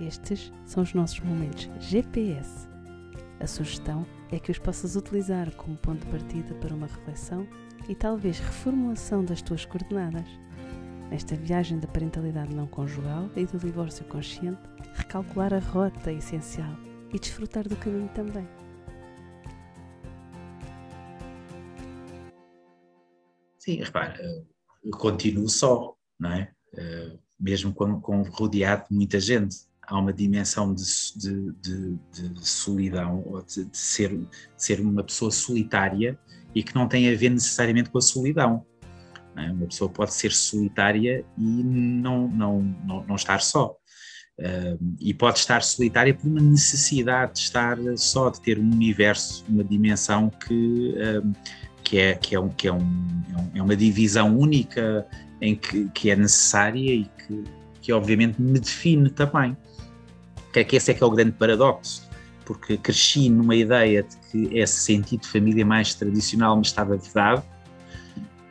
Estes são os nossos momentos GPS. A sugestão é que os possas utilizar como ponto de partida para uma reflexão e talvez reformulação das tuas coordenadas. Nesta viagem da parentalidade não conjugal e do divórcio consciente, recalcular a rota é essencial e desfrutar do caminho também. Sim, repara, eu continuo só, não é? Eh, mesmo com, com rodeado de muita gente. Há uma dimensão de, de, de, de solidão, de, de, ser, ser uma pessoa solitária e que não tem a ver necessariamente com a solidão. É? Uma pessoa pode ser solitária e não, não, não, não estar só. E pode estar solitária por uma necessidade de estar só, de ter um universo, uma dimensão que, que, é, que, é, um, que é, um, é, uma divisão única em que, que é necessária e que, que obviamente me define também. Que é que esse é que é o grande paradoxo, porque cresci numa ideia de que esse sentido de família mais tradicional me estava vedado,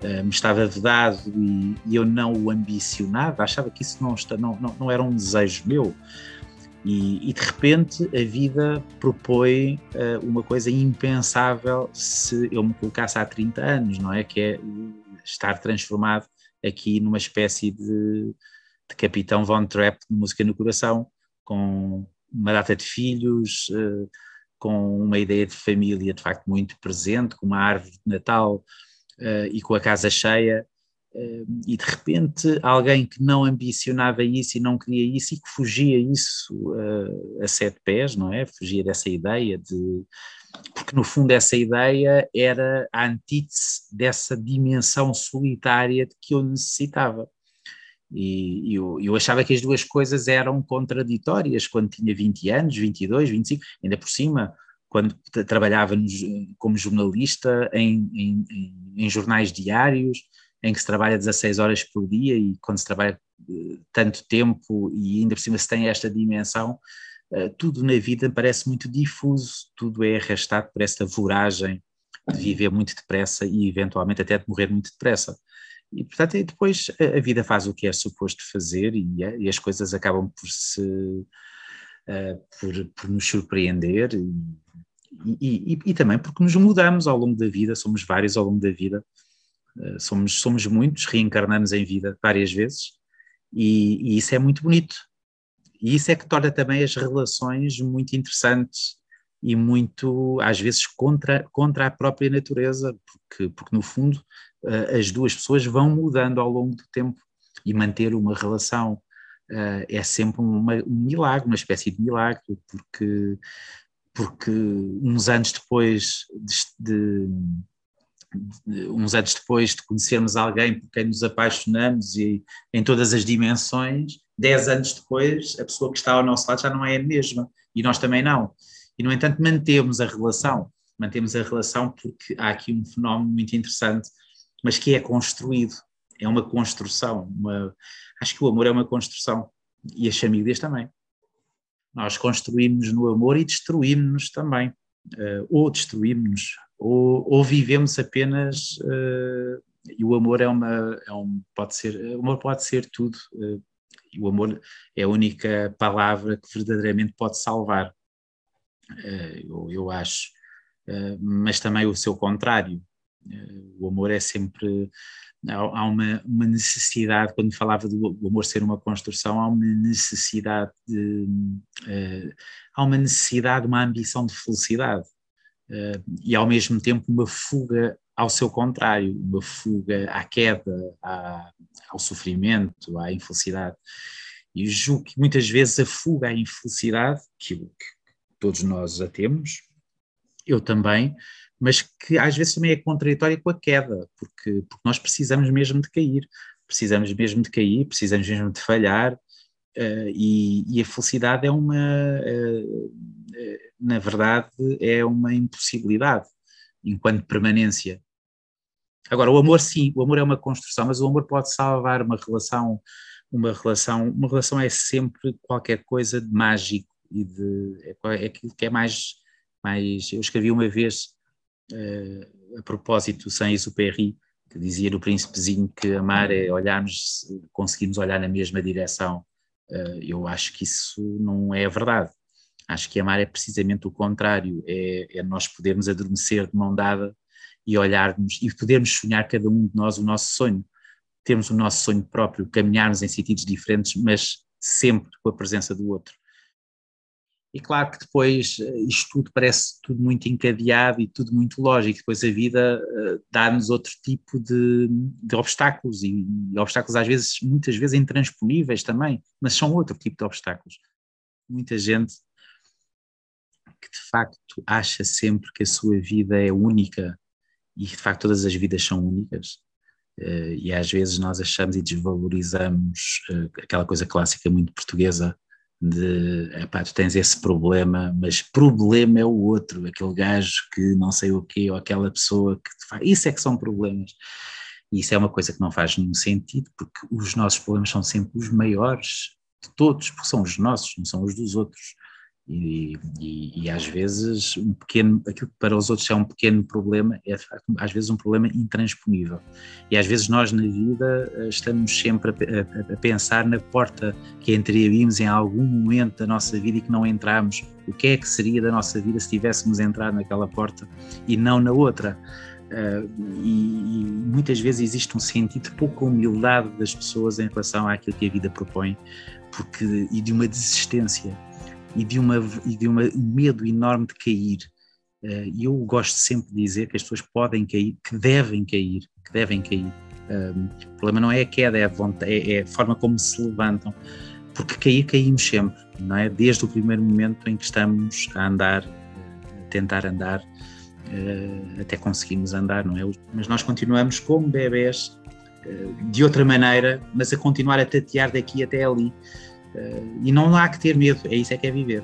uh, me estava vedado e, e, eu não o ambicionava, achava que isso não, não, não, não era um desejo meu. E, e, de repente a vida propõe uh, uma coisa impensável se eu me colocasse há 30 anos, não é? Que é estar transformado aqui numa espécie de, de capitão Von Trapp de música no coração, com uma data de filhos, uh, com uma ideia de família de facto muito presente, com uma árvore de Natal uh, e com a casa cheia. Uh, e de repente alguém que não ambicionava isso e não queria isso e que fugia isso a sete pés, não é? Fugia dessa ideia de, porque no fundo essa ideia era a antítese dessa dimensão solitária de que eu necessitava. E, eu, eu, achava que as duas coisas eram contraditórias quando tinha 20 anos, 22, 25, ainda por cima, quando trabalhava como jornalista em, em, em, jornais diários, em que se trabalha 16 horas por dia e quando se trabalha eh, tanto tempo e ainda por cima se tem esta dimensão, eh, tudo na vida parece muito difuso, tudo é arrastado por essa voragem de viver muito depressa e eventualmente até de morrer muito depressa. E portanto depois a vida faz o que é suposto fazer e, eh, e as coisas acabam por se uh, por, por, nos surpreender e, e, e, também porque nos mudamos ao longo da vida, somos vários ao longo da vida, uh, somos, somos muitos, reencarnamos em vida várias vezes e, isso é muito bonito. E isso é que torna também as relações muito interessantes e muito, às vezes, contra, contra a própria natureza, porque, porque no fundo uh, as duas pessoas vão mudando ao longo do tempo e manter uma relação uh, é sempre uma, um milagre, uma espécie de milagre, porque, porque uns anos depois de, de uns anos depois de conhecermos alguém por quem nos apaixonamos e em todas as dimensões, dez anos depois, a pessoa que está ao nosso lado já não é a mesma, e nós também não. E, no entanto, mantemos a relação, mantemos a relação porque há aqui um fenómeno muito interessante, mas que é construído, é uma construção, uma... acho que o amor é uma construção, e as famílias também. Nós construímos no amor e destruímos-nos também, uh, ou destruímos-nos, ou, ou, vivemos apenas... Uh, e o amor é uma, é um, pode ser, o amor pode ser tudo, uh, e o amor é a única palavra que verdadeiramente pode salvar, eu, eu acho. Eh, mas também o seu contrário. Eh, o amor é sempre. Há uma, uma necessidade, quando falava do amor ser uma construção, há uma necessidade de. há uma necessidade, uma ambição de felicidade. e ao mesmo tempo uma fuga ao seu contrário, uma fuga à queda, à, ao sofrimento, à infelicidade. E julgo que muitas vezes a fuga à infelicidade, que todos nós a temos, eu também, mas que às vezes também é contraditória com a queda, porque, porque nós precisamos mesmo de cair, precisamos mesmo de cair, precisamos mesmo de falhar, uh, e, e, a felicidade é uma, uh, uh, na verdade, é uma impossibilidade enquanto permanência. Agora, o amor sim, o amor é uma construção, mas o amor pode salvar uma relação, uma relação, uma relação é sempre qualquer coisa de mágico e de é, é que é mais, mais eu escrevi uma vez uh, a propósito sem Exupéry, que dizia no Príncipezinho que amar é olharmos, conseguimos olhar na mesma direção Uh, eu acho que isso não é verdade. Acho que amar é precisamente o contrário, é, é nós podermos adormecer de mão dada e olharmos e podermos sonhar cada um de nós o nosso sonho. Termos o nosso sonho próprio, caminharmos em sentidos diferentes, mas sempre com a presença do outro. E claro que depois eh, isto tudo parece tudo muito encadeado e tudo muito lógico. Depois a vida uh, dá-nos outro tipo de, de obstáculos e, e, obstáculos às vezes, muitas vezes intransponíveis também, mas são outro tipo de obstáculos. Muita gente que de facto acha sempre que a sua vida é única e de facto todas as vidas são únicas. Uh, e às vezes nós achamos e desvalorizamos uh, aquela coisa clássica muito portuguesa de epá, tu tens esse problema, mas problema é o outro, aquele gajo que não sei o quê, ou aquela pessoa que faz. Isso é que são problemas. E isso é uma coisa que não faz nenhum sentido, porque os nossos problemas são sempre os maiores de todos, porque são os nossos, não são os dos outros. E, e, e, às vezes um pequeno, aquilo que para os outros é um pequeno problema é às vezes um problema intransponível. E às vezes nós na vida eh, estamos sempre a, a, a pensar na porta que entraríamos em algum momento da nossa vida e que não entramos. O que é que seria da nossa vida se tivéssemos entrado naquela porta e não na outra? Uh, e, e, muitas vezes existe um sentido de pouca humildade das pessoas em relação àquilo que a vida propõe porque, e de uma desistência e de, uma, e de uma, um medo enorme de cair. Eh, e eu gosto sempre de dizer que as pessoas podem cair, que devem cair, que devem cair. Um, o problema não é a queda, é a, vontade, é, é a forma como se levantam, porque cair, caímos sempre, não é? Desde o primeiro momento em que estamos a andar, a tentar andar, uh, até conseguimos andar, não é? Mas nós continuamos como bebés, de outra maneira, mas a continuar a tatear daqui até ali. Uh, e não há que ter medo, é isso é que é viver.